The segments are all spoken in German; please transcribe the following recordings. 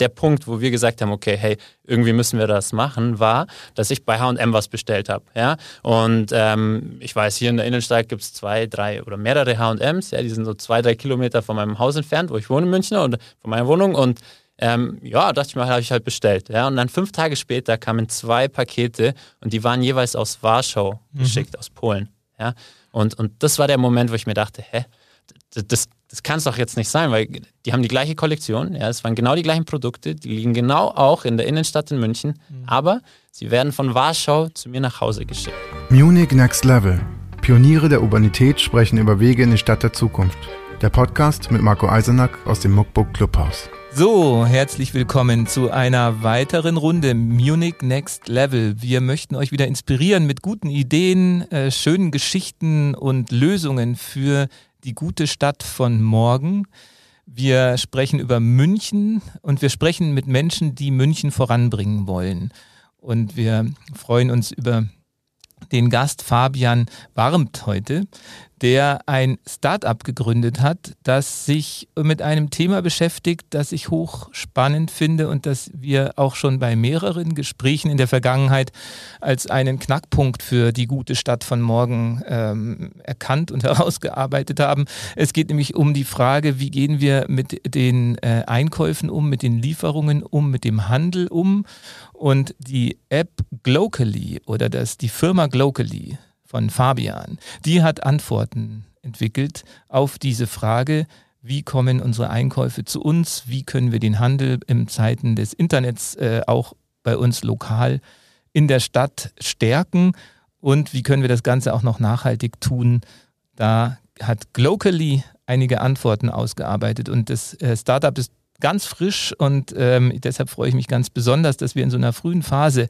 der Punkt, wo wir gesagt haben, okay, hey, irgendwie müssen wir das machen, war, dass ich bei H&M was bestellt habe. Ja? Und ähm, ich weiß, hier in der Innenstadt gibt es zwei, drei oder mehrere H&Ms. Ja? Die sind so zwei, drei Kilometer von meinem Haus entfernt, wo ich wohne in München und von meiner Wohnung. Und ähm, ja, dachte ich mal, habe ich halt bestellt. Ja? Und dann fünf Tage später kamen zwei Pakete und die waren jeweils aus Warschau mhm. geschickt, aus Polen. Ja? Und, und das war der Moment, wo ich mir dachte, hä, das, das kann es doch jetzt nicht sein, weil die haben die gleiche Kollektion, ja, es waren genau die gleichen Produkte, die liegen genau auch in der Innenstadt in München, mhm. aber sie werden von Warschau zu mir nach Hause geschickt. Munich Next Level. Pioniere der Urbanität sprechen über Wege in die Stadt der Zukunft. Der Podcast mit Marco Eisenack aus dem Muckbook Clubhaus. So, herzlich willkommen zu einer weiteren Runde Munich Next Level. Wir möchten euch wieder inspirieren mit guten Ideen, äh, schönen Geschichten und Lösungen für die gute Stadt von morgen. Wir sprechen über München und wir sprechen mit Menschen, die München voranbringen wollen. Und wir freuen uns über den Gast Fabian Warmt heute der ein Startup gegründet hat, das sich mit einem Thema beschäftigt, das ich hochspannend finde und das wir auch schon bei mehreren Gesprächen in der Vergangenheit als einen Knackpunkt für die gute Stadt von morgen ähm, erkannt und herausgearbeitet haben. Es geht nämlich um die Frage, wie gehen wir mit den äh, Einkäufen um, mit den Lieferungen um, mit dem Handel um. Und die App Glocally oder das, die Firma Glocally von Fabian, die hat Antworten entwickelt auf diese Frage, wie kommen unsere Einkäufe zu uns, wie können wir den Handel in Zeiten des Internets äh, auch bei uns lokal in der Stadt stärken? Und wie können wir das Ganze auch noch nachhaltig tun. Da hat Glocally einige Antworten ausgearbeitet. Und das äh, Startup ist ganz frisch und ähm, deshalb freue ich mich ganz besonders, dass wir in so einer frühen Phase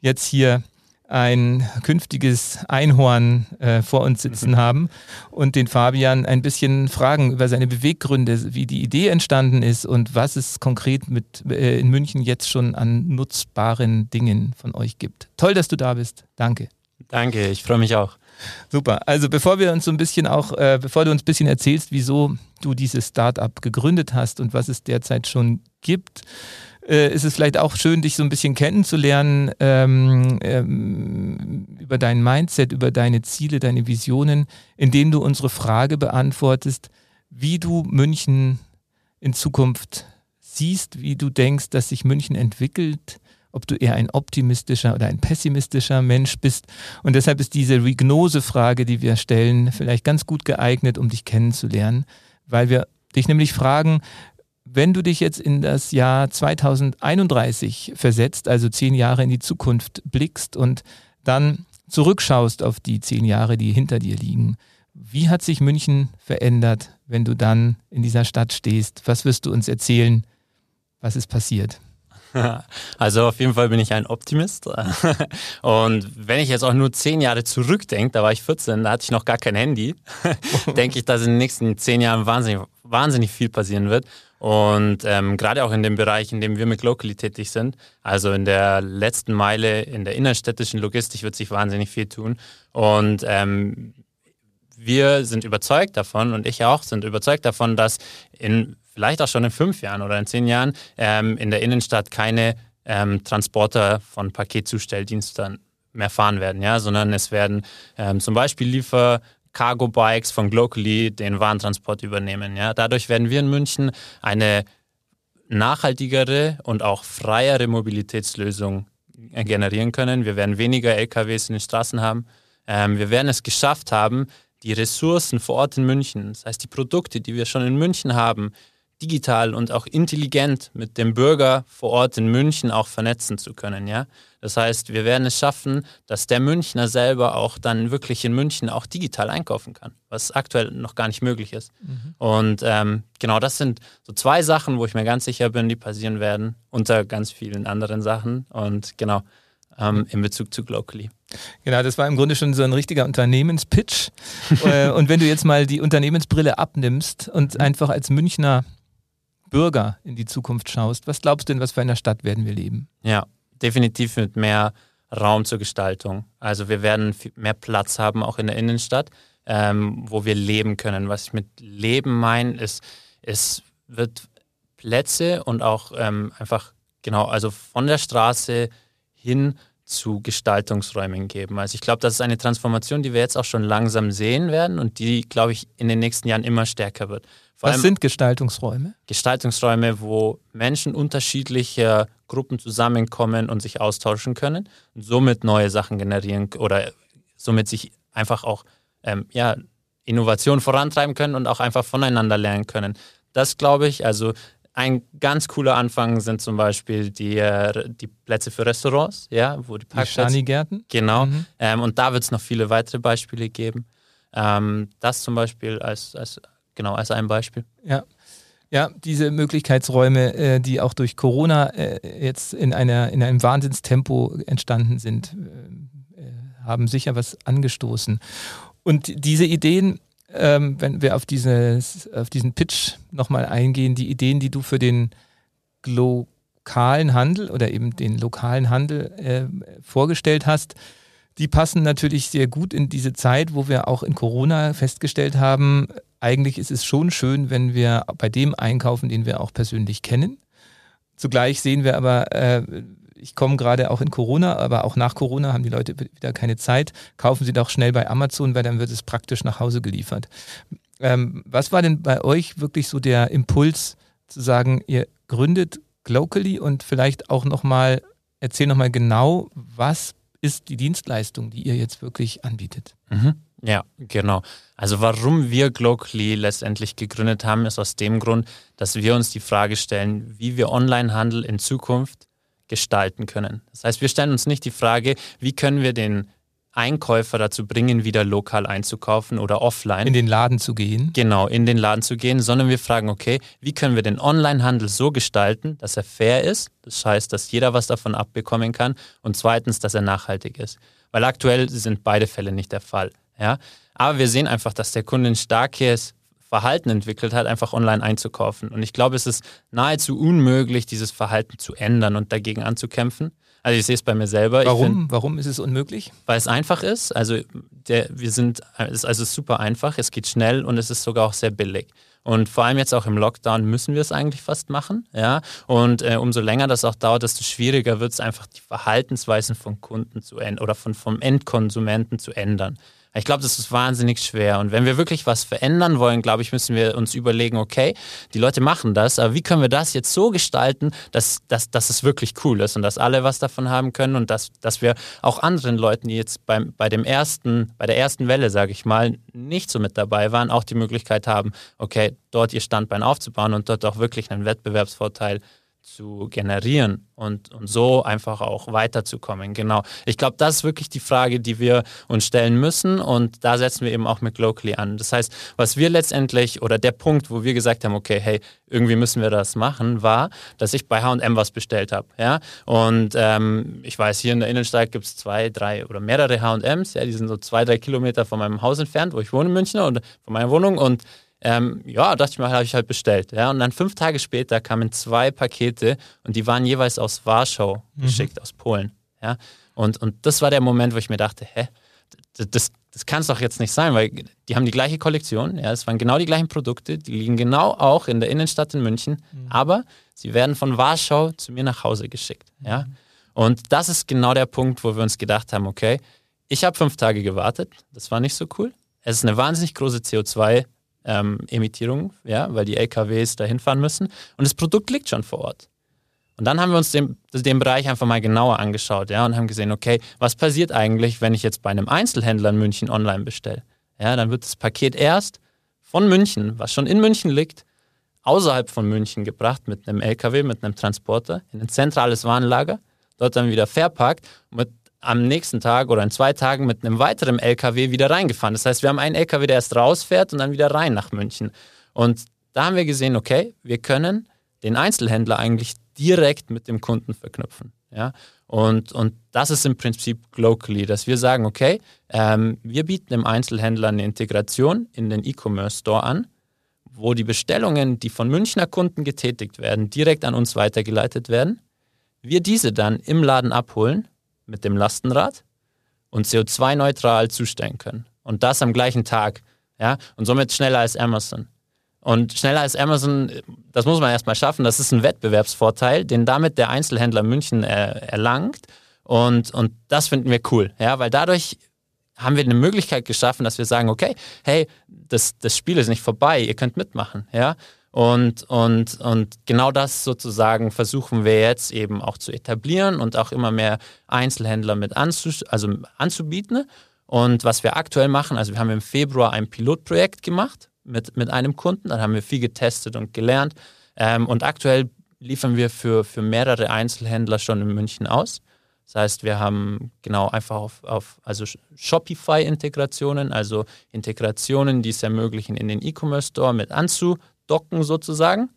jetzt hier ein künftiges Einhorn äh, vor uns sitzen mhm. haben und den Fabian ein bisschen fragen über seine Beweggründe, wie die Idee entstanden ist und was es konkret mit äh, in München jetzt schon an nutzbaren Dingen von euch gibt. Toll, dass du da bist. Danke. Danke, ich freue mich auch. Super. Also bevor wir uns so ein bisschen auch, äh, bevor du uns ein bisschen erzählst, wieso du dieses Startup gegründet hast und was es derzeit schon gibt, äh, ist es vielleicht auch schön, dich so ein bisschen kennenzulernen ähm, ähm, über dein Mindset, über deine Ziele, deine Visionen, indem du unsere Frage beantwortest, wie du München in Zukunft siehst, wie du denkst, dass sich München entwickelt, ob du eher ein optimistischer oder ein pessimistischer Mensch bist. Und deshalb ist diese Regnose-Frage, die wir stellen, vielleicht ganz gut geeignet, um dich kennenzulernen, weil wir dich nämlich fragen, wenn du dich jetzt in das Jahr 2031 versetzt, also zehn Jahre in die Zukunft blickst und dann zurückschaust auf die zehn Jahre, die hinter dir liegen, wie hat sich München verändert, wenn du dann in dieser Stadt stehst? Was wirst du uns erzählen? Was ist passiert? Also auf jeden Fall bin ich ein Optimist. Und wenn ich jetzt auch nur zehn Jahre zurückdenke, da war ich 14, da hatte ich noch gar kein Handy, denke ich, dass in den nächsten zehn Jahren wahnsinnig, wahnsinnig viel passieren wird. Und ähm, gerade auch in dem Bereich, in dem wir mit Locally tätig sind, also in der letzten Meile, in der innerstädtischen Logistik wird sich wahnsinnig viel tun. Und ähm, wir sind überzeugt davon und ich auch sind überzeugt davon, dass in vielleicht auch schon in fünf Jahren oder in zehn Jahren ähm, in der Innenstadt keine ähm, Transporter von Paketzustelldiensten mehr fahren werden, ja, sondern es werden ähm, zum Beispiel Liefer Cargo Bikes von Glocally den Warentransport übernehmen. Ja. Dadurch werden wir in München eine nachhaltigere und auch freiere Mobilitätslösung generieren können. Wir werden weniger LKWs in den Straßen haben. Ähm, wir werden es geschafft haben, die Ressourcen vor Ort in München, das heißt die Produkte, die wir schon in München haben, digital und auch intelligent mit dem Bürger vor Ort in München auch vernetzen zu können. Ja? Das heißt, wir werden es schaffen, dass der Münchner selber auch dann wirklich in München auch digital einkaufen kann, was aktuell noch gar nicht möglich ist. Mhm. Und ähm, genau das sind so zwei Sachen, wo ich mir ganz sicher bin, die passieren werden, unter ganz vielen anderen Sachen. Und genau, ähm, in Bezug zu Glocally. Genau, das war im Grunde schon so ein richtiger Unternehmenspitch. Äh, und wenn du jetzt mal die Unternehmensbrille abnimmst und mhm. einfach als Münchner Bürger in die Zukunft schaust, was glaubst du denn, was für einer Stadt werden wir leben? Ja, definitiv mit mehr Raum zur Gestaltung. Also wir werden mehr Platz haben, auch in der Innenstadt, ähm, wo wir leben können. Was ich mit Leben meine, ist, es wird Plätze und auch ähm, einfach, genau, also von der Straße hin zu Gestaltungsräumen geben. Also ich glaube, das ist eine Transformation, die wir jetzt auch schon langsam sehen werden und die, glaube ich, in den nächsten Jahren immer stärker wird. Was sind Gestaltungsräume? Gestaltungsräume, wo Menschen unterschiedlicher Gruppen zusammenkommen und sich austauschen können und somit neue Sachen generieren oder somit sich einfach auch ähm, ja, Innovation vorantreiben können und auch einfach voneinander lernen können. Das glaube ich, also ein ganz cooler Anfang sind zum Beispiel die, äh, die Plätze für Restaurants, ja, wo die Parkplätze. Die gärten Genau. Mhm. Ähm, und da wird es noch viele weitere Beispiele geben. Ähm, das zum Beispiel als, als, genau, als ein Beispiel. Ja. Ja, diese Möglichkeitsräume, äh, die auch durch Corona äh, jetzt in, einer, in einem Wahnsinnstempo entstanden sind, äh, haben sicher was angestoßen. Und diese Ideen ähm, wenn wir auf, dieses, auf diesen Pitch nochmal eingehen, die Ideen, die du für den lokalen Handel oder eben den lokalen Handel vorgestellt hast, die passen natürlich sehr gut in diese Zeit, wo wir auch in Corona festgestellt haben, eigentlich ist es schon schön, wenn wir bei dem einkaufen, den wir auch persönlich kennen. Zugleich sehen wir aber, äh, ich komme gerade auch in Corona, aber auch nach Corona haben die Leute wieder keine Zeit. Kaufen Sie doch schnell bei Amazon, weil dann wird es praktisch nach Hause geliefert. Ähm, was war denn bei euch wirklich so der Impuls zu sagen, ihr gründet Glocally und vielleicht auch nochmal, erzähl nochmal genau, was ist die Dienstleistung, die ihr jetzt wirklich anbietet? Mhm. Ja, genau. Also warum wir Glocally letztendlich gegründet haben, ist aus dem Grund, dass wir uns die Frage stellen, wie wir Onlinehandel in Zukunft gestalten können. Das heißt, wir stellen uns nicht die Frage, wie können wir den Einkäufer dazu bringen, wieder lokal einzukaufen oder offline. In den Laden zu gehen. Genau, in den Laden zu gehen, sondern wir fragen, okay, wie können wir den Onlinehandel so gestalten, dass er fair ist, das heißt, dass jeder was davon abbekommen kann und zweitens, dass er nachhaltig ist. Weil aktuell sind beide Fälle nicht der Fall. Ja? Aber wir sehen einfach, dass der Kunde ein starkes Verhalten entwickelt hat, einfach online einzukaufen. Und ich glaube, es ist nahezu unmöglich, dieses Verhalten zu ändern und dagegen anzukämpfen. Also ich sehe es bei mir selber. Warum? Find, Warum ist es unmöglich? Weil es einfach ist. Also der, wir sind, es ist also super einfach, es geht schnell und es ist sogar auch sehr billig. Und vor allem jetzt auch im Lockdown müssen wir es eigentlich fast machen. Ja? Und äh, umso länger das auch dauert, desto schwieriger wird es einfach, die Verhaltensweisen von Kunden zu ändern oder von, vom Endkonsumenten zu ändern. Ich glaube, das ist wahnsinnig schwer. Und wenn wir wirklich was verändern wollen, glaube ich, müssen wir uns überlegen, okay, die Leute machen das, aber wie können wir das jetzt so gestalten, dass, dass, dass es wirklich cool ist und dass alle was davon haben können und dass, dass wir auch anderen Leuten, die jetzt beim, bei dem ersten, bei der ersten Welle, sage ich mal, nicht so mit dabei waren, auch die Möglichkeit haben, okay, dort ihr Standbein aufzubauen und dort auch wirklich einen Wettbewerbsvorteil zu generieren und, und so einfach auch weiterzukommen. Genau. Ich glaube, das ist wirklich die Frage, die wir uns stellen müssen und da setzen wir eben auch mit Locally an. Das heißt, was wir letztendlich oder der Punkt, wo wir gesagt haben, okay, hey, irgendwie müssen wir das machen, war, dass ich bei H&M was bestellt habe. Ja? Und ähm, ich weiß, hier in der Innenstadt gibt es zwei, drei oder mehrere H&Ms, ja, die sind so zwei, drei Kilometer von meinem Haus entfernt, wo ich wohne in München und von meiner Wohnung und ähm, ja, dachte ich mir, habe ich halt bestellt. Ja, und dann fünf Tage später kamen zwei Pakete und die waren jeweils aus Warschau mhm. geschickt, aus Polen. Ja, und, und das war der Moment, wo ich mir dachte, hä, das, das kann es doch jetzt nicht sein, weil die haben die gleiche Kollektion, ja, es waren genau die gleichen Produkte, die liegen genau auch in der Innenstadt in München, mhm. aber sie werden von Warschau zu mir nach Hause geschickt. Ja, mhm. und das ist genau der Punkt, wo wir uns gedacht haben, okay, ich habe fünf Tage gewartet, das war nicht so cool. Es ist eine wahnsinnig große CO2- ähm, Emittierung, ja, weil die LKWs dahin fahren müssen. Und das Produkt liegt schon vor Ort. Und dann haben wir uns den, den Bereich einfach mal genauer angeschaut, ja, und haben gesehen, okay, was passiert eigentlich, wenn ich jetzt bei einem Einzelhändler in München online bestelle? Ja, dann wird das Paket erst von München, was schon in München liegt, außerhalb von München gebracht mit einem LKW, mit einem Transporter in ein zentrales Warenlager, dort dann wieder verpackt, mit am nächsten Tag oder in zwei Tagen mit einem weiteren LKW wieder reingefahren. Das heißt, wir haben einen LKW, der erst rausfährt und dann wieder rein nach München. Und da haben wir gesehen, okay, wir können den Einzelhändler eigentlich direkt mit dem Kunden verknüpfen. Ja? Und, und das ist im Prinzip Glocally, dass wir sagen, okay, ähm, wir bieten dem Einzelhändler eine Integration in den E-Commerce Store an, wo die Bestellungen, die von Münchner Kunden getätigt werden, direkt an uns weitergeleitet werden. Wir diese dann im Laden abholen mit dem Lastenrad und CO2-neutral zustellen können. Und das am gleichen Tag. Ja? Und somit schneller als Amazon. Und schneller als Amazon, das muss man erstmal schaffen. Das ist ein Wettbewerbsvorteil, den damit der Einzelhändler München äh, erlangt. Und, und das finden wir cool, ja, weil dadurch haben wir eine Möglichkeit geschaffen, dass wir sagen, okay, hey, das, das Spiel ist nicht vorbei, ihr könnt mitmachen, ja. Und, und, und genau das sozusagen versuchen wir jetzt eben auch zu etablieren und auch immer mehr Einzelhändler mit anzu, also anzubieten. Und was wir aktuell machen, also wir haben im Februar ein Pilotprojekt gemacht mit, mit einem Kunden, dann haben wir viel getestet und gelernt. Ähm, und aktuell liefern wir für, für mehrere Einzelhändler schon in München aus. Das heißt, wir haben genau einfach auf, auf also Shopify-Integrationen, also Integrationen, die es ermöglichen, in den E-Commerce-Store mit anzudocken sozusagen,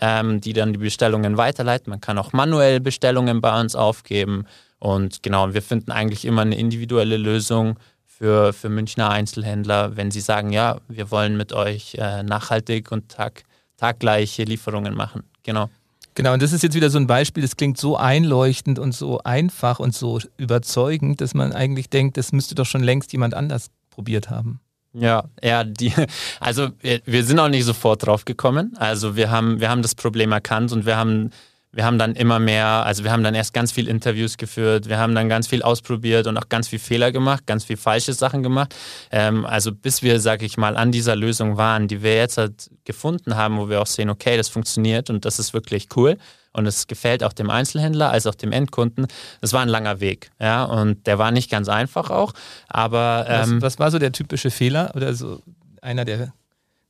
ähm, die dann die Bestellungen weiterleiten. Man kann auch manuell Bestellungen bei uns aufgeben. Und genau, wir finden eigentlich immer eine individuelle Lösung für, für Münchner Einzelhändler, wenn sie sagen, ja, wir wollen mit euch äh, nachhaltig und tag, taggleiche Lieferungen machen. Genau. Genau, und das ist jetzt wieder so ein Beispiel, das klingt so einleuchtend und so einfach und so überzeugend, dass man eigentlich denkt, das müsste doch schon längst jemand anders probiert haben. Ja, ja, die, also wir, wir sind auch nicht sofort drauf gekommen. Also wir haben, wir haben das Problem erkannt und wir haben wir haben dann immer mehr, also wir haben dann erst ganz viel Interviews geführt, wir haben dann ganz viel ausprobiert und auch ganz viel Fehler gemacht, ganz viel falsche Sachen gemacht. Ähm, also bis wir, sag ich mal, an dieser Lösung waren, die wir jetzt halt gefunden haben, wo wir auch sehen, okay, das funktioniert und das ist wirklich cool und es gefällt auch dem Einzelhändler als auch dem Endkunden. Das war ein langer Weg, ja, und der war nicht ganz einfach auch, aber... Ähm, was, was war so der typische Fehler oder so einer der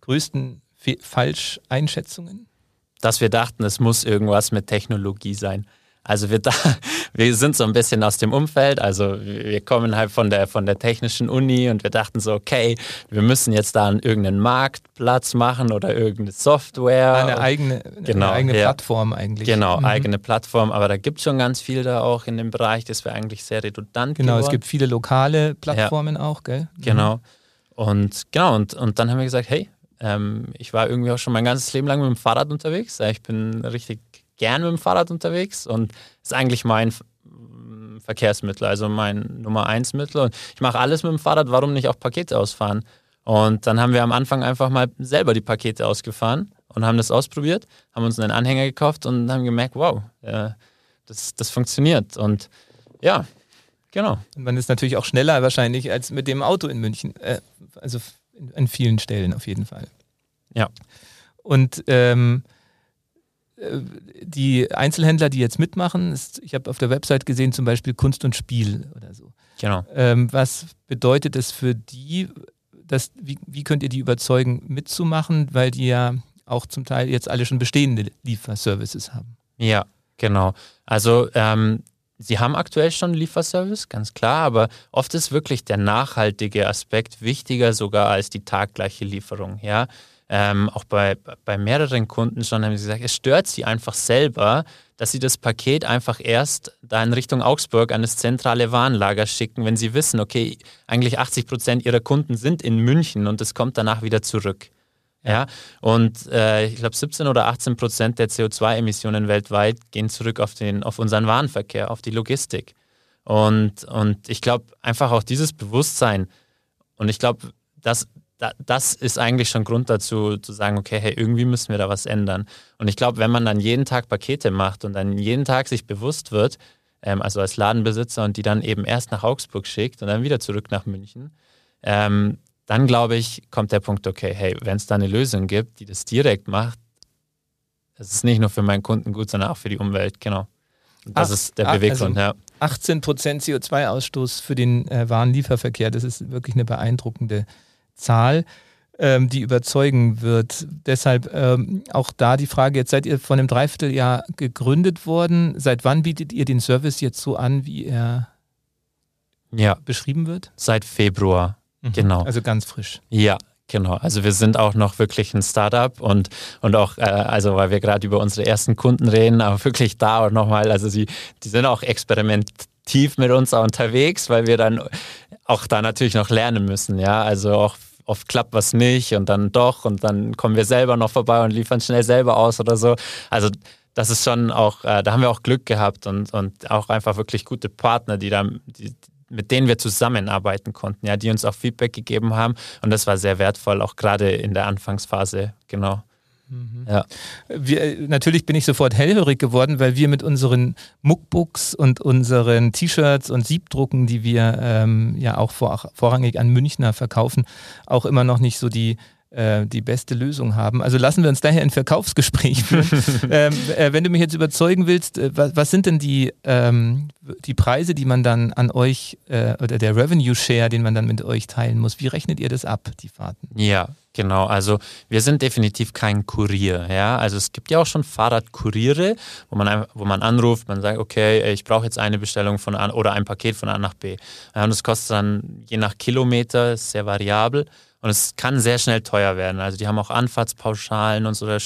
größten Fe Falscheinschätzungen? Dass wir dachten, es muss irgendwas mit Technologie sein. Also wir, da, wir sind so ein bisschen aus dem Umfeld, also wir kommen halt von der, von der technischen Uni und wir dachten so, okay, wir müssen jetzt da irgendeinen Marktplatz machen oder irgendeine Software. Eine eigene, genau, eine eigene ja. Plattform eigentlich. Genau, mhm. eigene Plattform, aber da gibt es schon ganz viel da auch in dem Bereich, das wäre eigentlich sehr redundant Genau, geworden. es gibt viele lokale Plattformen ja. auch, gell? Mhm. Genau. Und genau, und, und dann haben wir gesagt, hey, ähm, ich war irgendwie auch schon mein ganzes Leben lang mit dem Fahrrad unterwegs. Ich bin richtig gern mit dem Fahrrad unterwegs und ist eigentlich mein Verkehrsmittel, also mein Nummer eins Mittel. Und ich mache alles mit dem Fahrrad, warum nicht auch Pakete ausfahren? Und dann haben wir am Anfang einfach mal selber die Pakete ausgefahren und haben das ausprobiert, haben uns einen Anhänger gekauft und haben gemerkt, wow, äh, das, das funktioniert. Und ja, genau. Und man ist natürlich auch schneller wahrscheinlich als mit dem Auto in München. Äh, also an vielen Stellen auf jeden Fall. Ja. Und ähm, äh, die Einzelhändler, die jetzt mitmachen, ist, ich habe auf der Website gesehen, zum Beispiel Kunst und Spiel oder so. Genau. Ähm, was bedeutet es für die, dass, wie, wie könnt ihr die überzeugen, mitzumachen, weil die ja auch zum Teil jetzt alle schon bestehende Lieferservices haben? Ja, genau. Also ähm, Sie haben aktuell schon Lieferservice, ganz klar, aber oft ist wirklich der nachhaltige Aspekt wichtiger sogar als die taggleiche Lieferung. Ja? Ähm, auch bei, bei mehreren Kunden schon haben sie gesagt, es stört sie einfach selber, dass sie das Paket einfach erst da in Richtung Augsburg an das zentrale Warenlager schicken, wenn sie wissen, okay, eigentlich 80 Prozent ihrer Kunden sind in München und es kommt danach wieder zurück. Ja, und äh, ich glaube 17 oder 18 Prozent der CO2-Emissionen weltweit gehen zurück auf, den, auf unseren Warenverkehr, auf die Logistik. Und, und ich glaube einfach auch dieses Bewusstsein und ich glaube, das, das ist eigentlich schon Grund dazu, zu sagen, okay, hey, irgendwie müssen wir da was ändern. Und ich glaube, wenn man dann jeden Tag Pakete macht und dann jeden Tag sich bewusst wird, ähm, also als Ladenbesitzer und die dann eben erst nach Augsburg schickt und dann wieder zurück nach München, ähm, dann glaube ich, kommt der Punkt, okay, hey, wenn es da eine Lösung gibt, die das direkt macht, das ist nicht nur für meinen Kunden gut, sondern auch für die Umwelt, genau. das Ach, ist der ah, Beweggrund, also ja. 18% CO2-Ausstoß für den äh, Warenlieferverkehr, das ist wirklich eine beeindruckende Zahl, ähm, die überzeugen wird. Deshalb ähm, auch da die Frage, jetzt seid ihr vor einem Dreivierteljahr gegründet worden. Seit wann bietet ihr den Service jetzt so an, wie er ja. beschrieben wird? Seit Februar Mhm. Genau. Also ganz frisch. Ja, Genau, also wir sind auch noch wirklich ein Startup und, und auch, äh, also weil wir gerade über unsere ersten Kunden reden, aber wirklich da und nochmal, also sie, die sind auch experimentativ mit uns unterwegs, weil wir dann auch da natürlich noch lernen müssen, ja, also auch oft klappt was nicht und dann doch und dann kommen wir selber noch vorbei und liefern schnell selber aus oder so. Also das ist schon auch, äh, da haben wir auch Glück gehabt und, und auch einfach wirklich gute Partner, die da, die, mit denen wir zusammenarbeiten konnten, ja, die uns auch Feedback gegeben haben. Und das war sehr wertvoll, auch gerade in der Anfangsphase, genau. Mhm. Ja. Wir, natürlich bin ich sofort hellhörig geworden, weil wir mit unseren Muckbooks und unseren T-Shirts und Siebdrucken, die wir ähm, ja auch vor, vorrangig an Münchner verkaufen, auch immer noch nicht so die äh, die beste Lösung haben. Also lassen wir uns daher ein Verkaufsgespräch führen. ähm, äh, wenn du mich jetzt überzeugen willst, äh, was, was, sind denn die, ähm, die Preise, die man dann an euch äh, oder der Revenue Share, den man dann mit euch teilen muss? Wie rechnet ihr das ab, die Fahrten? Ja, Genau, also wir sind definitiv kein Kurier. Ja? Also es gibt ja auch schon Fahrradkuriere, wo man, wo man anruft, man sagt, okay, ich brauche jetzt eine Bestellung von A oder ein Paket von A nach B. und das kostet dann je nach Kilometer, ist sehr variabel. Und es kann sehr schnell teuer werden. Also die haben auch Anfahrtspauschalen und so, da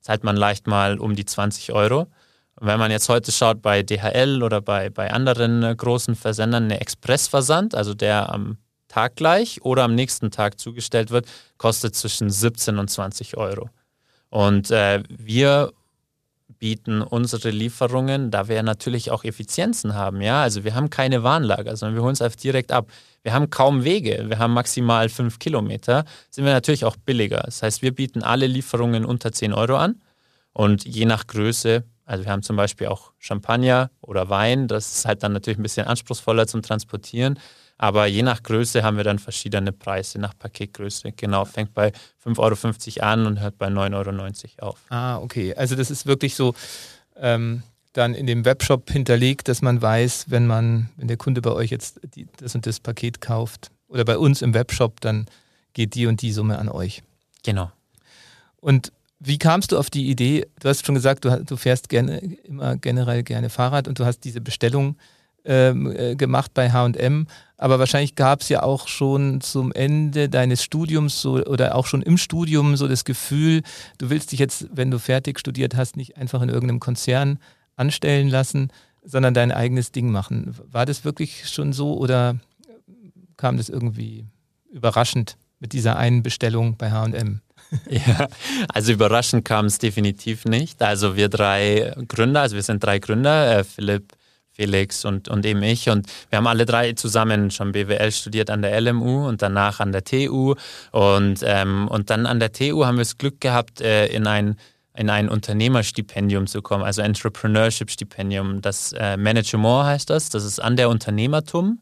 zahlt man leicht mal um die 20 Euro. Und wenn man jetzt heute schaut bei DHL oder bei, bei anderen äh, großen Versendern, eine Expressversand, also der am Tag gleich oder am nächsten Tag zugestellt wird, kostet zwischen 17 und 20 Euro. Und äh, wir bieten unsere Lieferungen, da wir natürlich auch Effizienzen haben. Ja? Also wir haben keine Warnlager, sondern wir holen es einfach direkt ab. Wir haben kaum Wege, wir haben maximal fünf Kilometer, sind wir natürlich auch billiger. Das heißt, wir bieten alle Lieferungen unter 10 Euro an und je nach Größe, also wir haben zum Beispiel auch Champagner oder Wein, das ist halt dann natürlich ein bisschen anspruchsvoller zum Transportieren. Aber je nach Größe haben wir dann verschiedene Preise, nach Paketgröße. Genau, fängt bei 5,50 Euro an und hört bei 9,90 Euro auf. Ah, okay. Also das ist wirklich so ähm, dann in dem Webshop hinterlegt, dass man weiß, wenn man, wenn der Kunde bei euch jetzt die, das und das Paket kauft oder bei uns im Webshop, dann geht die und die Summe an euch. Genau. Und wie kamst du auf die Idee? Du hast schon gesagt, du, du fährst gerne, immer generell gerne Fahrrad und du hast diese Bestellung ähm, äh, gemacht bei HM. Aber wahrscheinlich gab es ja auch schon zum Ende deines Studiums so, oder auch schon im Studium so das Gefühl, du willst dich jetzt, wenn du fertig studiert hast, nicht einfach in irgendeinem Konzern anstellen lassen, sondern dein eigenes Ding machen. War das wirklich schon so oder kam das irgendwie überraschend mit dieser einen Bestellung bei HM? Ja, also überraschend kam es definitiv nicht. Also wir drei Gründer, also wir sind drei Gründer, äh, Philipp, Felix und, und eben ich. Und wir haben alle drei zusammen schon BWL studiert an der LMU und danach an der TU. Und, ähm, und dann an der TU haben wir das Glück gehabt, äh, in ein in ein Unternehmerstipendium zu kommen, also Entrepreneurship-Stipendium. Das äh, Management heißt das. Das ist an der Unternehmertum.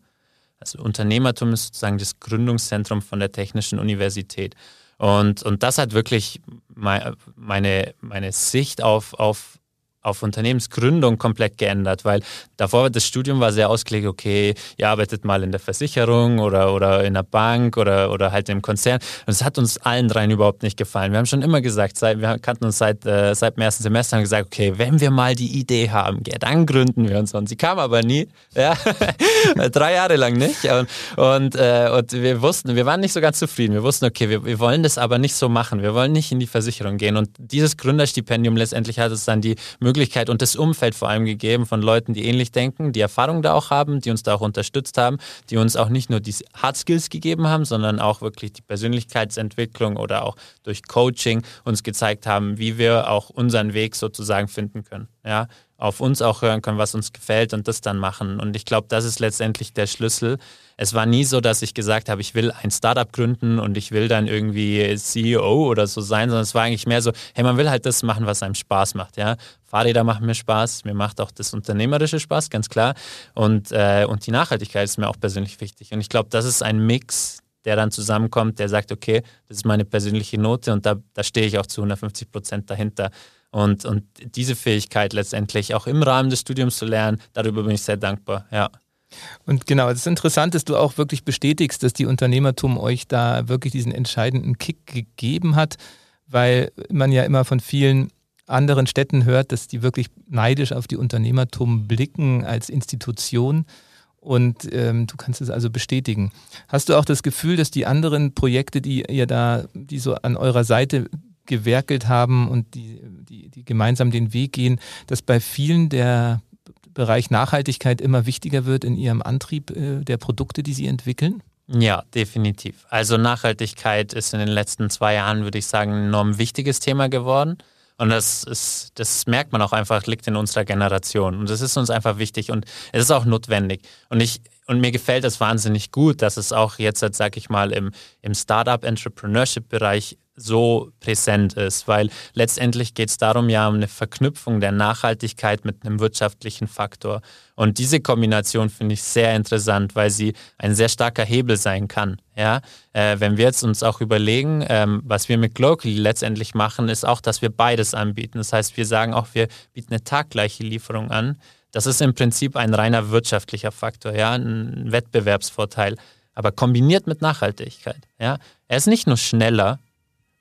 Also Unternehmertum ist sozusagen das Gründungszentrum von der Technischen Universität. Und, und das hat wirklich meine, meine Sicht auf, auf auf Unternehmensgründung komplett geändert, weil davor das Studium war sehr ausgelegt, okay, ihr arbeitet mal in der Versicherung oder, oder in der Bank oder, oder halt im Konzern. Und es hat uns allen dreien überhaupt nicht gefallen. Wir haben schon immer gesagt, seit, wir kannten uns seit, äh, seit dem ersten Semester und gesagt, okay, wenn wir mal die Idee haben, ja, dann gründen wir uns. Und sie kam aber nie. Ja? Drei Jahre lang nicht. Und, und, äh, und wir wussten, wir waren nicht so ganz zufrieden. Wir wussten, okay, wir, wir wollen das aber nicht so machen. Wir wollen nicht in die Versicherung gehen. Und dieses Gründerstipendium letztendlich hat es dann die Möglichkeit, Möglichkeit und das Umfeld vor allem gegeben von Leuten, die ähnlich denken, die Erfahrung da auch haben, die uns da auch unterstützt haben, die uns auch nicht nur die Hard Skills gegeben haben, sondern auch wirklich die Persönlichkeitsentwicklung oder auch durch Coaching uns gezeigt haben, wie wir auch unseren Weg sozusagen finden können. Ja, auf uns auch hören können, was uns gefällt und das dann machen. Und ich glaube, das ist letztendlich der Schlüssel. Es war nie so, dass ich gesagt habe, ich will ein Startup gründen und ich will dann irgendwie CEO oder so sein, sondern es war eigentlich mehr so, hey, man will halt das machen, was einem Spaß macht. Ja? Fahrräder machen mir Spaß, mir macht auch das Unternehmerische Spaß, ganz klar. Und, äh, und die Nachhaltigkeit ist mir auch persönlich wichtig. Und ich glaube, das ist ein Mix, der dann zusammenkommt, der sagt, okay, das ist meine persönliche Note und da, da stehe ich auch zu 150 Prozent dahinter. Und, und diese Fähigkeit letztendlich auch im Rahmen des Studiums zu lernen, darüber bin ich sehr dankbar, ja. Und genau, es ist interessant, dass du auch wirklich bestätigst, dass die Unternehmertum euch da wirklich diesen entscheidenden Kick gegeben hat, weil man ja immer von vielen anderen Städten hört, dass die wirklich neidisch auf die Unternehmertum blicken als Institution. Und ähm, du kannst es also bestätigen. Hast du auch das Gefühl, dass die anderen Projekte, die ihr da, die so an eurer Seite gewerkelt haben und die, die, die gemeinsam den Weg gehen, dass bei vielen der Bereich Nachhaltigkeit immer wichtiger wird in ihrem Antrieb äh, der Produkte, die sie entwickeln? Ja, definitiv. Also Nachhaltigkeit ist in den letzten zwei Jahren, würde ich sagen, ein enorm wichtiges Thema geworden. Und das ist, das merkt man auch einfach, liegt in unserer Generation. Und das ist uns einfach wichtig und es ist auch notwendig. Und ich, und mir gefällt es wahnsinnig gut, dass es auch jetzt, sag ich mal, im, im Startup-Entrepreneurship-Bereich so präsent ist, weil letztendlich geht es darum ja um eine Verknüpfung der Nachhaltigkeit mit einem wirtschaftlichen Faktor. Und diese Kombination finde ich sehr interessant, weil sie ein sehr starker Hebel sein kann. Ja? Äh, wenn wir jetzt uns auch überlegen, ähm, was wir mit Glocally letztendlich machen, ist auch, dass wir beides anbieten. Das heißt, wir sagen auch, wir bieten eine taggleiche Lieferung an. Das ist im Prinzip ein reiner wirtschaftlicher Faktor, ja, ein Wettbewerbsvorteil, aber kombiniert mit Nachhaltigkeit. Ja? Er ist nicht nur schneller,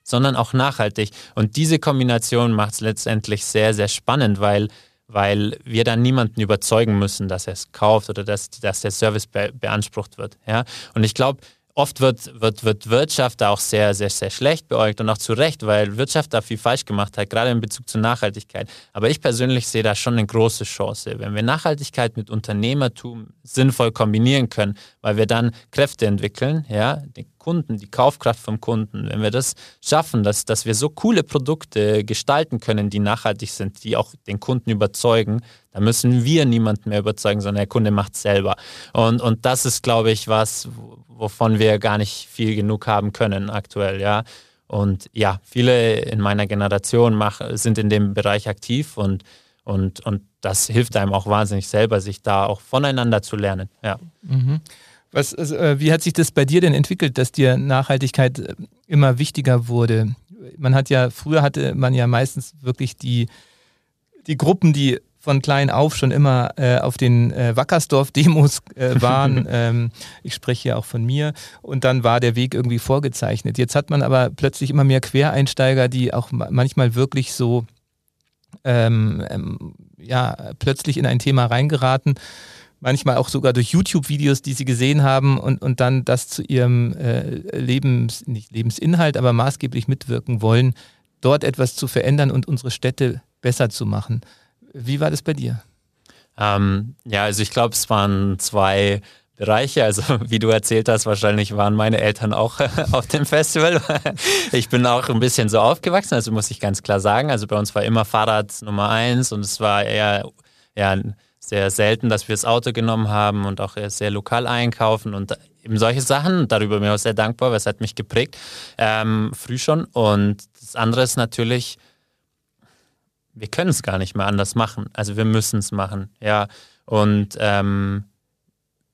sondern auch nachhaltig. Und diese Kombination macht es letztendlich sehr, sehr spannend, weil, weil wir dann niemanden überzeugen müssen, dass er es kauft oder dass, dass der Service be beansprucht wird. Ja? Und ich glaube, oft wird, wird, wird Wirtschaft da auch sehr, sehr, sehr schlecht beäugt und auch zu Recht, weil Wirtschaft da viel falsch gemacht hat, gerade in Bezug zur Nachhaltigkeit. Aber ich persönlich sehe da schon eine große Chance. Wenn wir Nachhaltigkeit mit Unternehmertum sinnvoll kombinieren können, weil wir dann Kräfte entwickeln, ja, die Kunden, die Kaufkraft vom Kunden, wenn wir das schaffen, dass, dass wir so coole Produkte gestalten können, die nachhaltig sind, die auch den Kunden überzeugen, dann müssen wir niemanden mehr überzeugen, sondern der Kunde macht es selber. Und, und das ist, glaube ich, was, wovon wir gar nicht viel genug haben können aktuell, ja. Und ja, viele in meiner Generation mach, sind in dem Bereich aktiv und, und, und das hilft einem auch wahnsinnig selber, sich da auch voneinander zu lernen. Ja. Mhm. Was, also, wie hat sich das bei dir denn entwickelt, dass dir Nachhaltigkeit äh, immer wichtiger wurde? Man hat ja, früher hatte man ja meistens wirklich die, die Gruppen, die von klein auf schon immer äh, auf den äh, Wackersdorf-Demos äh, waren. ähm, ich spreche ja auch von mir. Und dann war der Weg irgendwie vorgezeichnet. Jetzt hat man aber plötzlich immer mehr Quereinsteiger, die auch manchmal wirklich so ähm, ähm, ja, plötzlich in ein Thema reingeraten manchmal auch sogar durch YouTube-Videos, die sie gesehen haben und, und dann das zu ihrem äh, Lebens, nicht Lebensinhalt, aber maßgeblich mitwirken wollen, dort etwas zu verändern und unsere Städte besser zu machen. Wie war das bei dir? Ähm, ja, also ich glaube, es waren zwei Bereiche. Also wie du erzählt hast, wahrscheinlich waren meine Eltern auch auf dem Festival. Ich bin auch ein bisschen so aufgewachsen, also muss ich ganz klar sagen. Also bei uns war immer Fahrrad Nummer eins und es war eher, eher sehr selten, dass wir das Auto genommen haben und auch sehr lokal einkaufen und eben solche Sachen. Darüber bin ich auch sehr dankbar, weil es hat mich geprägt, ähm, früh schon. Und das andere ist natürlich, wir können es gar nicht mehr anders machen. Also wir müssen es machen, ja. Und ähm,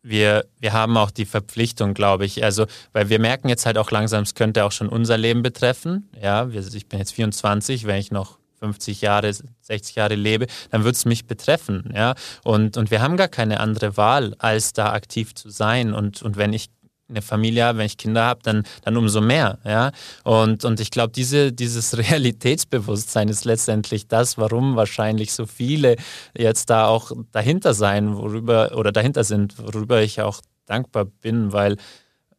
wir, wir haben auch die Verpflichtung, glaube ich. Also, weil wir merken jetzt halt auch langsam, es könnte auch schon unser Leben betreffen. Ja, ich bin jetzt 24, wenn ich noch 50 Jahre, 60 Jahre lebe, dann wird es mich betreffen. Ja? Und, und wir haben gar keine andere Wahl, als da aktiv zu sein. Und, und wenn ich eine Familie habe, wenn ich Kinder habe, dann, dann umso mehr. Ja? Und, und ich glaube, diese, dieses Realitätsbewusstsein ist letztendlich das, warum wahrscheinlich so viele jetzt da auch dahinter sein, worüber oder dahinter sind, worüber ich auch dankbar bin, weil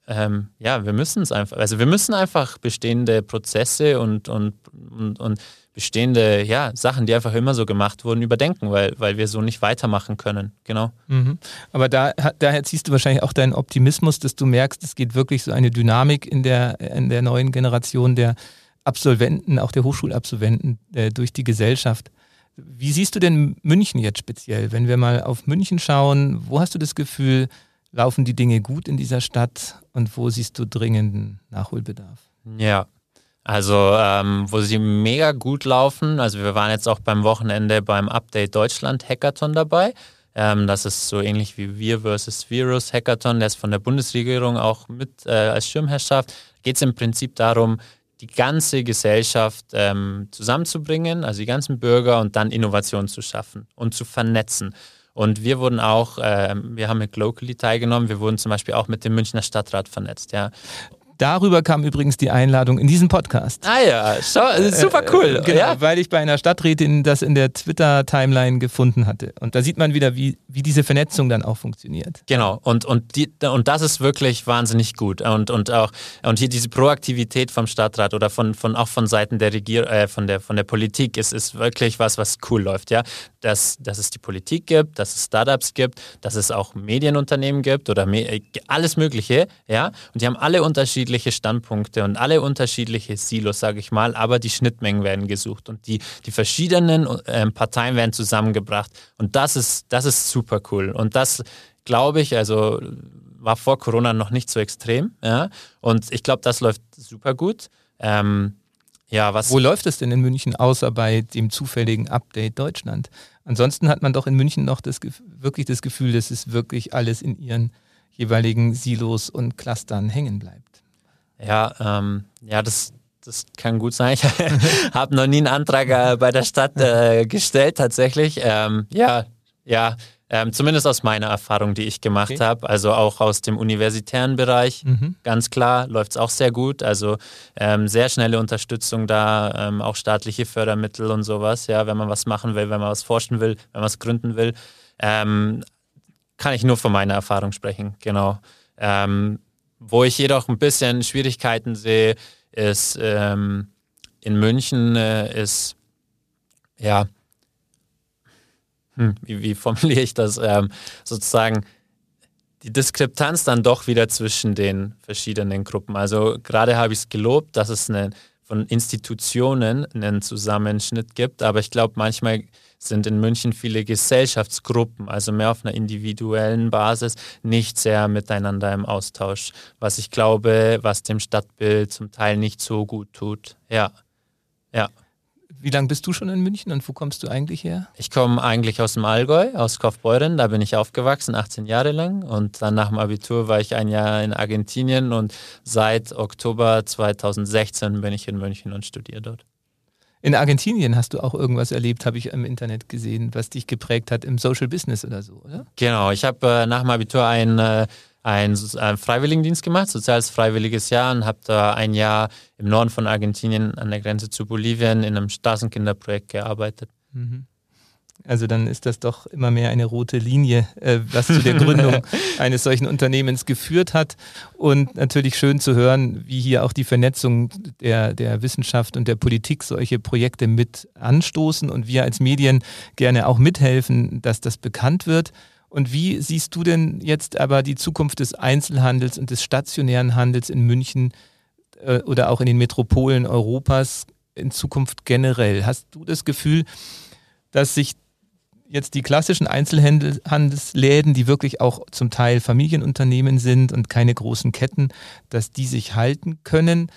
ähm, ja, wir müssen es einfach, also wir müssen einfach bestehende Prozesse und, und, und, und bestehende ja, Sachen, die einfach immer so gemacht wurden, überdenken, weil, weil wir so nicht weitermachen können. Genau. Mhm. Aber da, daher ziehst du wahrscheinlich auch deinen Optimismus, dass du merkst, es geht wirklich so eine Dynamik in der, in der neuen Generation der Absolventen, auch der Hochschulabsolventen äh, durch die Gesellschaft. Wie siehst du denn München jetzt speziell? Wenn wir mal auf München schauen, wo hast du das Gefühl, laufen die Dinge gut in dieser Stadt und wo siehst du dringenden Nachholbedarf? Ja, also, ähm, wo sie mega gut laufen. Also, wir waren jetzt auch beim Wochenende beim Update Deutschland Hackathon dabei. Ähm, das ist so ähnlich wie Wir versus Virus Hackathon. Der ist von der Bundesregierung auch mit äh, als Schirmherrschaft. Geht es im Prinzip darum, die ganze Gesellschaft ähm, zusammenzubringen, also die ganzen Bürger und dann Innovationen zu schaffen und zu vernetzen. Und wir wurden auch, äh, wir haben mit Locally teilgenommen, wir wurden zum Beispiel auch mit dem Münchner Stadtrat vernetzt. Ja. Darüber kam übrigens die Einladung in diesen Podcast. Ah ja, schau, super cool. Äh, genau, ja? weil ich bei einer Stadträtin das in der Twitter-Timeline gefunden hatte. Und da sieht man wieder, wie, wie diese Vernetzung dann auch funktioniert. Genau, und, und, die, und das ist wirklich wahnsinnig gut. Und, und auch und hier diese Proaktivität vom Stadtrat oder von, von auch von Seiten der Regierung, äh, von, der, von der Politik ist, ist wirklich was, was cool läuft, ja. Dass, dass es die Politik gibt, dass es Startups gibt, dass es auch Medienunternehmen gibt oder me alles Mögliche, ja. Und die haben alle unterschiedliche unterschiedliche Standpunkte und alle unterschiedliche Silos, sage ich mal, aber die Schnittmengen werden gesucht und die, die verschiedenen äh, Parteien werden zusammengebracht und das ist, das ist super cool und das glaube ich, also war vor Corona noch nicht so extrem ja? und ich glaube, das läuft super gut. Ähm, ja, was Wo läuft es denn in München außer bei dem zufälligen Update Deutschland? Ansonsten hat man doch in München noch das, wirklich das Gefühl, dass es wirklich alles in ihren jeweiligen Silos und Clustern hängen bleibt. Ja, ähm, ja, das, das kann gut sein. Ich habe noch nie einen Antrag äh, bei der Stadt äh, gestellt, tatsächlich. Ähm, ja, ja, ähm, zumindest aus meiner Erfahrung, die ich gemacht okay. habe, also auch aus dem universitären Bereich, mhm. ganz klar, läuft es auch sehr gut. Also ähm, sehr schnelle Unterstützung da, ähm, auch staatliche Fördermittel und sowas, ja, wenn man was machen will, wenn man was forschen will, wenn man was gründen will. Ähm, kann ich nur von meiner Erfahrung sprechen, genau. Wo ich jedoch ein bisschen Schwierigkeiten sehe, ist ähm, in München äh, ist ja hm, wie, wie, formuliere ich das, ähm, sozusagen die Diskrepanz dann doch wieder zwischen den verschiedenen Gruppen. Also gerade habe ich es gelobt, dass es eine, von Institutionen einen Zusammenschnitt gibt, aber ich glaube, manchmal sind in München viele Gesellschaftsgruppen, also mehr auf einer individuellen Basis, nicht sehr miteinander im Austausch, was ich glaube, was dem Stadtbild zum Teil nicht so gut tut. Ja, ja. Wie lange bist du schon in München und wo kommst du eigentlich her? Ich komme eigentlich aus dem Allgäu, aus Kaufbeuren. Da bin ich aufgewachsen, 18 Jahre lang. Und dann nach dem Abitur war ich ein Jahr in Argentinien und seit Oktober 2016 bin ich in München und studiere dort. In Argentinien hast du auch irgendwas erlebt, habe ich im Internet gesehen, was dich geprägt hat im Social Business oder so, oder? Genau, ich habe äh, nach dem Abitur ein äh, einen, einen Freiwilligendienst gemacht, soziales freiwilliges Jahr und habe da ein Jahr im Norden von Argentinien an der Grenze zu Bolivien in einem Straßenkinderprojekt gearbeitet. Mhm. Also dann ist das doch immer mehr eine rote Linie, äh, was zu der Gründung eines solchen Unternehmens geführt hat. Und natürlich schön zu hören, wie hier auch die Vernetzung der, der Wissenschaft und der Politik solche Projekte mit anstoßen und wir als Medien gerne auch mithelfen, dass das bekannt wird. Und wie siehst du denn jetzt aber die Zukunft des Einzelhandels und des stationären Handels in München äh, oder auch in den Metropolen Europas in Zukunft generell? Hast du das Gefühl, dass sich jetzt die klassischen Einzelhandelsläden, die wirklich auch zum Teil Familienunternehmen sind und keine großen Ketten, dass die sich halten können?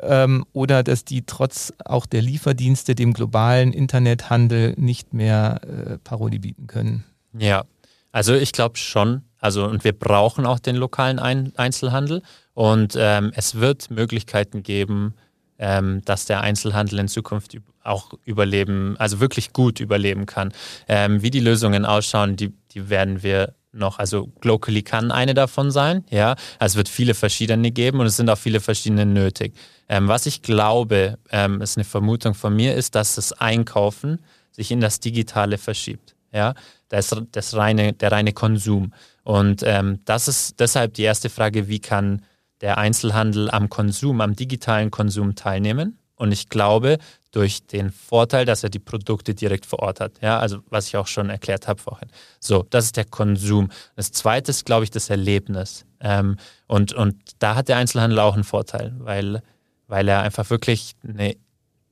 Ähm, oder dass die trotz auch der Lieferdienste dem globalen Internethandel nicht mehr äh, Paroli bieten können? Ja, also ich glaube schon. Also und wir brauchen auch den lokalen Ein Einzelhandel und ähm, es wird Möglichkeiten geben, ähm, dass der Einzelhandel in Zukunft auch überleben, also wirklich gut überleben kann. Ähm, wie die Lösungen ausschauen, die, die werden wir noch, also Glocally kann eine davon sein, ja. Also es wird viele verschiedene geben und es sind auch viele verschiedene nötig. Ähm, was ich glaube, ähm, ist eine Vermutung von mir, ist, dass das Einkaufen sich in das Digitale verschiebt. Ja, das, das reine, der reine Konsum. Und ähm, das ist deshalb die erste Frage, wie kann der Einzelhandel am Konsum, am digitalen Konsum teilnehmen? Und ich glaube, durch den Vorteil, dass er die Produkte direkt vor Ort hat. Ja, also was ich auch schon erklärt habe vorhin. So, das ist der Konsum. Das zweite ist, glaube ich, das Erlebnis. Ähm, und, und da hat der Einzelhandel auch einen Vorteil, weil, weil er einfach wirklich eine,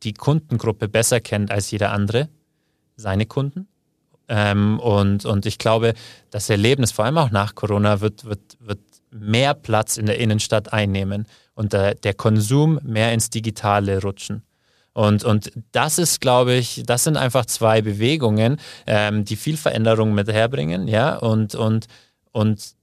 die Kundengruppe besser kennt als jeder andere, seine Kunden. Ähm, und, und ich glaube, das Erlebnis, vor allem auch nach Corona, wird, wird, wird mehr Platz in der Innenstadt einnehmen und der, der Konsum mehr ins Digitale rutschen. Und, und das ist, glaube ich, das sind einfach zwei Bewegungen, ähm, die viel Veränderung mit herbringen, ja, und, und, und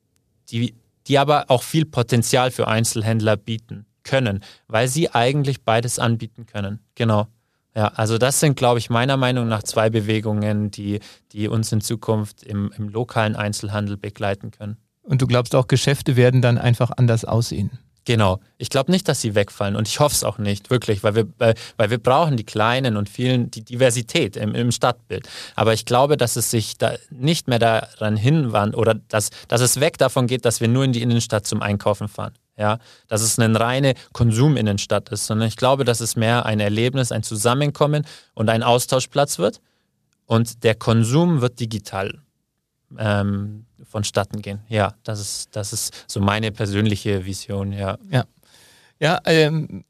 die, die aber auch viel Potenzial für Einzelhändler bieten können, weil sie eigentlich beides anbieten können. Genau. Ja, also das sind, glaube ich, meiner Meinung nach zwei Bewegungen, die, die uns in Zukunft im, im lokalen Einzelhandel begleiten können. Und du glaubst auch, Geschäfte werden dann einfach anders aussehen? Genau. Ich glaube nicht, dass sie wegfallen und ich hoffe es auch nicht, wirklich, weil wir, weil wir brauchen die kleinen und vielen, die Diversität im, im Stadtbild. Aber ich glaube, dass es sich da nicht mehr daran hinwandt oder dass, dass es weg davon geht, dass wir nur in die Innenstadt zum Einkaufen fahren ja, dass es eine reine Konsuminnenstadt ist, sondern ich glaube, dass es mehr ein Erlebnis, ein Zusammenkommen und ein Austauschplatz wird und der Konsum wird digital ähm, vonstatten gehen. Ja, das ist, das ist so meine persönliche Vision, ja. Ja. Ja, ähm,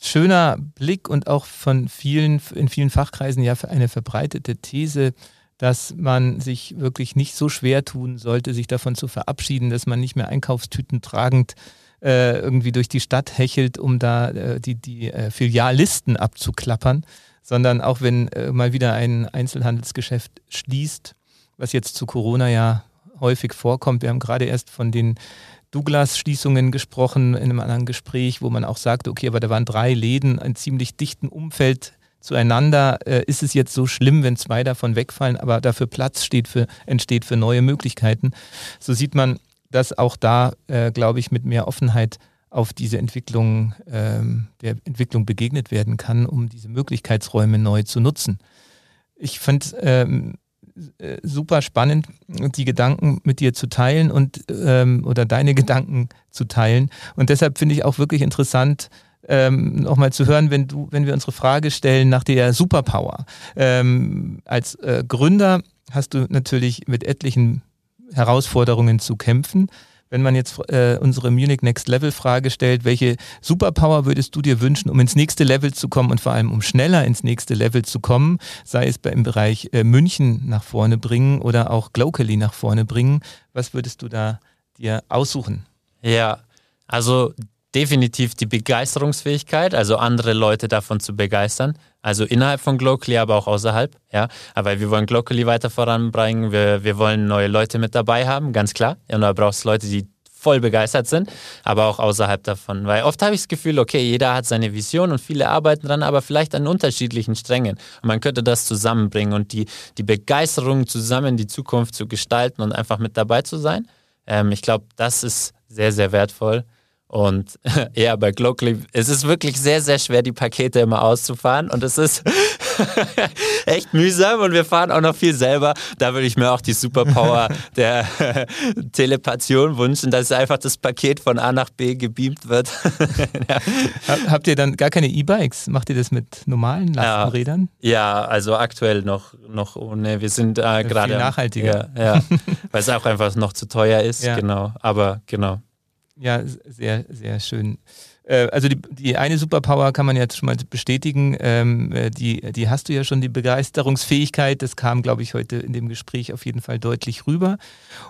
schöner Blick und auch von vielen, in vielen Fachkreisen ja eine verbreitete These, dass man sich wirklich nicht so schwer tun sollte, sich davon zu verabschieden, dass man nicht mehr Einkaufstüten tragend äh, irgendwie durch die Stadt hechelt, um da äh, die, die äh, abzuklappern, sondern auch wenn äh, mal wieder ein Einzelhandelsgeschäft schließt, was jetzt zu Corona ja häufig vorkommt. Wir haben gerade erst von den Douglas-Schließungen gesprochen in einem anderen Gespräch, wo man auch sagte, okay, aber da waren drei Läden, ein ziemlich dichten Umfeld zueinander. Äh, ist es jetzt so schlimm, wenn zwei davon wegfallen, aber dafür Platz für, entsteht für neue Möglichkeiten? So sieht man, dass auch da, äh, glaube ich, mit mehr Offenheit auf diese Entwicklung, ähm, der Entwicklung begegnet werden kann, um diese Möglichkeitsräume neu zu nutzen. Ich fand ähm, äh, super spannend, die Gedanken mit dir zu teilen und ähm, oder deine Gedanken zu teilen. Und deshalb finde ich auch wirklich interessant, ähm, nochmal zu hören, wenn du, wenn wir unsere Frage stellen nach der Superpower. Ähm, als äh, Gründer hast du natürlich mit etlichen Herausforderungen zu kämpfen. Wenn man jetzt äh, unsere Munich Next Level Frage stellt, welche Superpower würdest du dir wünschen, um ins nächste Level zu kommen und vor allem um schneller ins nächste Level zu kommen, sei es im Bereich äh, München nach vorne bringen oder auch Glocally nach vorne bringen, was würdest du da dir aussuchen? Ja, also definitiv die Begeisterungsfähigkeit, also andere Leute davon zu begeistern. Also innerhalb von Glocally, aber auch außerhalb. Ja, aber wir wollen Glocally weiter voranbringen. Wir, wir wollen neue Leute mit dabei haben, ganz klar. Und da brauchst du Leute, die voll begeistert sind, aber auch außerhalb davon. Weil oft habe ich das Gefühl, okay, jeder hat seine Vision und viele arbeiten dran, aber vielleicht an unterschiedlichen Strängen. Und man könnte das zusammenbringen und die, die Begeisterung zusammen, die Zukunft zu gestalten und einfach mit dabei zu sein. Ähm, ich glaube, das ist sehr, sehr wertvoll. Und ja, bei Glocally, es ist wirklich sehr, sehr schwer, die Pakete immer auszufahren. Und es ist echt mühsam und wir fahren auch noch viel selber. Da würde ich mir auch die Superpower der Telepation wünschen, dass einfach das Paket von A nach B gebeamt wird. ja. Habt ihr dann gar keine E-Bikes? Macht ihr das mit normalen Lastenrädern? Ja, also aktuell noch, noch ohne. Wir sind äh, gerade. nachhaltiger. Ja, ja, weil es auch einfach noch zu teuer ist. Ja. Genau. Aber genau. Ja, sehr, sehr schön. Äh, also die, die eine Superpower kann man jetzt schon mal bestätigen, ähm, äh, die, die hast du ja schon, die Begeisterungsfähigkeit. Das kam, glaube ich, heute in dem Gespräch auf jeden Fall deutlich rüber.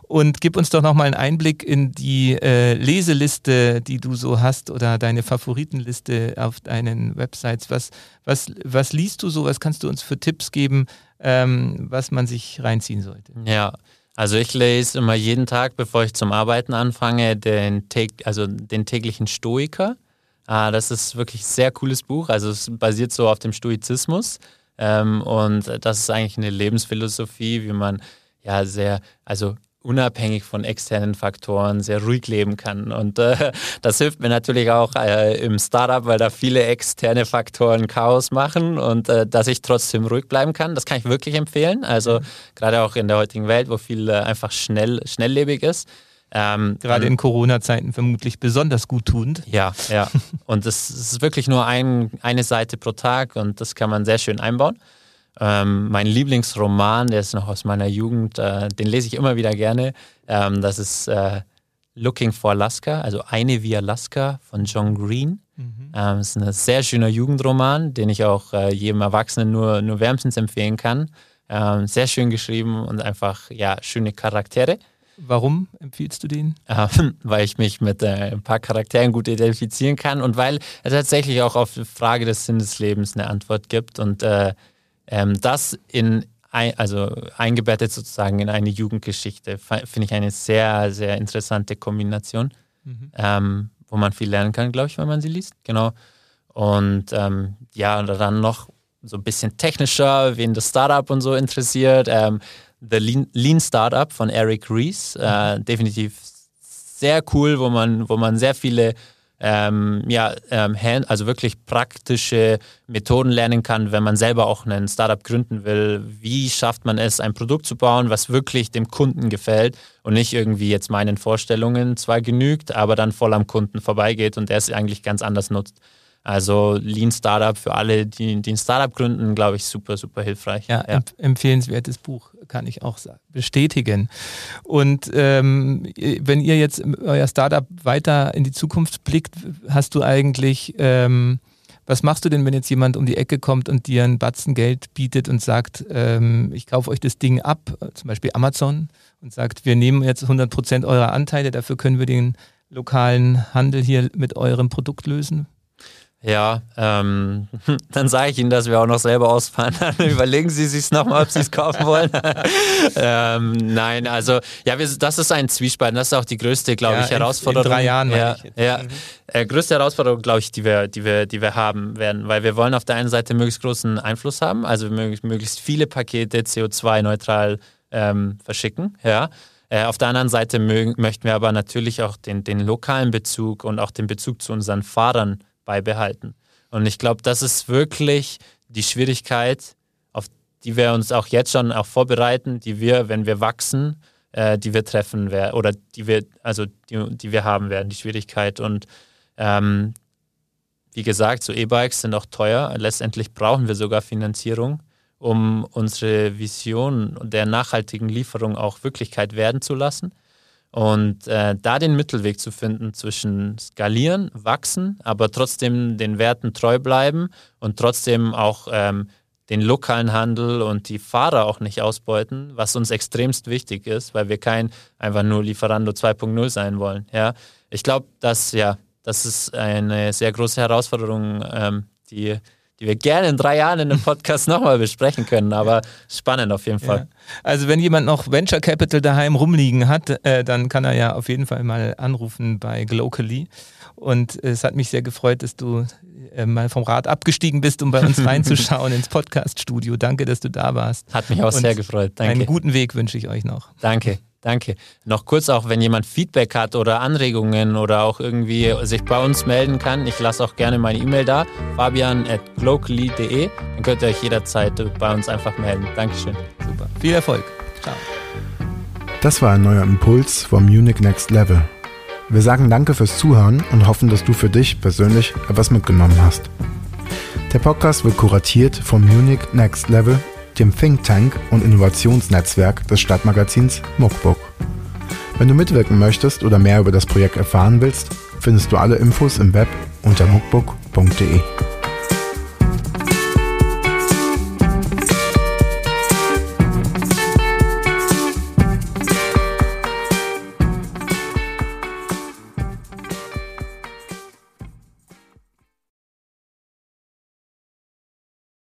Und gib uns doch nochmal einen Einblick in die äh, Leseliste, die du so hast oder deine Favoritenliste auf deinen Websites. Was, was, was liest du so? Was kannst du uns für Tipps geben, ähm, was man sich reinziehen sollte? Ja, also ich lese immer jeden Tag, bevor ich zum Arbeiten anfange, den, also den täglichen Stoiker. Ah, das ist wirklich ein sehr cooles Buch. Also es basiert so auf dem Stoizismus. Ähm, und das ist eigentlich eine Lebensphilosophie, wie man ja sehr, also unabhängig von externen Faktoren sehr ruhig leben kann. Und äh, das hilft mir natürlich auch äh, im Startup, weil da viele externe Faktoren Chaos machen und äh, dass ich trotzdem ruhig bleiben kann. Das kann ich wirklich empfehlen. Also mhm. gerade auch in der heutigen Welt, wo viel äh, einfach schnell, schnelllebig ist. Ähm, Gerade in Corona-Zeiten vermutlich besonders gut tuend. Ja, ja. Und es ist wirklich nur ein, eine Seite pro Tag und das kann man sehr schön einbauen. Ähm, mein Lieblingsroman, der ist noch aus meiner Jugend, äh, den lese ich immer wieder gerne. Ähm, das ist äh, Looking for Alaska, also Eine wie Alaska von John Green. Mhm. Ähm, ist ein sehr schöner Jugendroman, den ich auch äh, jedem Erwachsenen nur, nur wärmstens empfehlen kann. Ähm, sehr schön geschrieben und einfach ja, schöne Charaktere. Warum empfiehlst du den? Ähm, weil ich mich mit äh, ein paar Charakteren gut identifizieren kann und weil er tatsächlich auch auf die Frage des Sinn des Lebens eine Antwort gibt und äh, ähm, das in also eingebettet sozusagen in eine Jugendgeschichte finde ich eine sehr, sehr interessante Kombination, mhm. ähm, wo man viel lernen kann, glaube ich, wenn man sie liest. Genau. Und ähm, ja, dann noch so ein bisschen technischer, wen das Startup und so interessiert. Ähm, The Lean, Lean, Startup von Eric Rees, äh, mhm. definitiv sehr cool, wo man, wo man sehr viele ähm, ja, ähm, also wirklich praktische Methoden lernen kann, wenn man selber auch ein Startup gründen will. Wie schafft man es, ein Produkt zu bauen, was wirklich dem Kunden gefällt und nicht irgendwie jetzt meinen Vorstellungen zwar genügt, aber dann voll am Kunden vorbeigeht und der es eigentlich ganz anders nutzt. Also Lean Startup für alle, die, die ein Startup gründen, glaube ich, super, super hilfreich. Ja, ja. empfehlenswertes Buch, kann ich auch bestätigen. Und ähm, wenn ihr jetzt euer Startup weiter in die Zukunft blickt, hast du eigentlich, ähm, was machst du denn, wenn jetzt jemand um die Ecke kommt und dir ein Batzen Geld bietet und sagt, ähm, ich kaufe euch das Ding ab, zum Beispiel Amazon, und sagt, wir nehmen jetzt 100 Prozent eurer Anteile, dafür können wir den lokalen Handel hier mit eurem Produkt lösen? Ja, ähm, dann sage ich Ihnen, dass wir auch noch selber ausfahren. Dann überlegen Sie sich nochmal, ob Sie es kaufen wollen. ähm, nein, also ja, wir, das ist ein Zwiespalt. Das ist auch die größte, glaube ja, ich, Herausforderung. In, drei Jahren, ja. Ja, mhm. äh, größte Herausforderung, glaube ich, die wir, die wir, die wir haben werden, weil wir wollen auf der einen Seite möglichst großen Einfluss haben, also möglichst, möglichst viele Pakete CO2-neutral ähm, verschicken. Ja. Äh, auf der anderen Seite mögen, möchten wir aber natürlich auch den, den lokalen Bezug und auch den Bezug zu unseren Fahrern beibehalten. Und ich glaube, das ist wirklich die Schwierigkeit, auf die wir uns auch jetzt schon auch vorbereiten, die wir, wenn wir wachsen, äh, die wir treffen werden oder die wir, also die, die wir haben werden, die Schwierigkeit. Und ähm, wie gesagt, so E-Bikes sind auch teuer. Letztendlich brauchen wir sogar Finanzierung, um unsere Vision der nachhaltigen Lieferung auch Wirklichkeit werden zu lassen. Und äh, da den Mittelweg zu finden zwischen skalieren, wachsen, aber trotzdem den Werten treu bleiben und trotzdem auch ähm, den lokalen Handel und die Fahrer auch nicht ausbeuten, was uns extremst wichtig ist, weil wir kein einfach nur Lieferando 2.0 sein wollen. Ja, ich glaube, dass ja, das ist eine sehr große Herausforderung, ähm, die die wir gerne in drei Jahren in einem Podcast nochmal besprechen können. Aber spannend auf jeden Fall. Ja. Also wenn jemand noch Venture Capital daheim rumliegen hat, äh, dann kann er ja auf jeden Fall mal anrufen bei Glocally. Und es hat mich sehr gefreut, dass du äh, mal vom Rad abgestiegen bist, um bei uns reinzuschauen ins Podcast-Studio. Danke, dass du da warst. Hat mich auch Und sehr gefreut. Danke. Einen guten Weg wünsche ich euch noch. Danke. Danke. Noch kurz auch, wenn jemand Feedback hat oder Anregungen oder auch irgendwie sich bei uns melden kann, ich lasse auch gerne meine E-Mail da, fabian.glocally.de. Dann könnt ihr euch jederzeit bei uns einfach melden. Dankeschön. Super. Viel Erfolg. Ciao. Das war ein neuer Impuls vom Munich Next Level. Wir sagen danke fürs Zuhören und hoffen, dass du für dich persönlich etwas mitgenommen hast. Der Podcast wird kuratiert vom Munich Next Level dem Think Tank und Innovationsnetzwerk des Stadtmagazins Muckbook. Wenn du mitwirken möchtest oder mehr über das Projekt erfahren willst, findest du alle Infos im Web unter muckbook.de.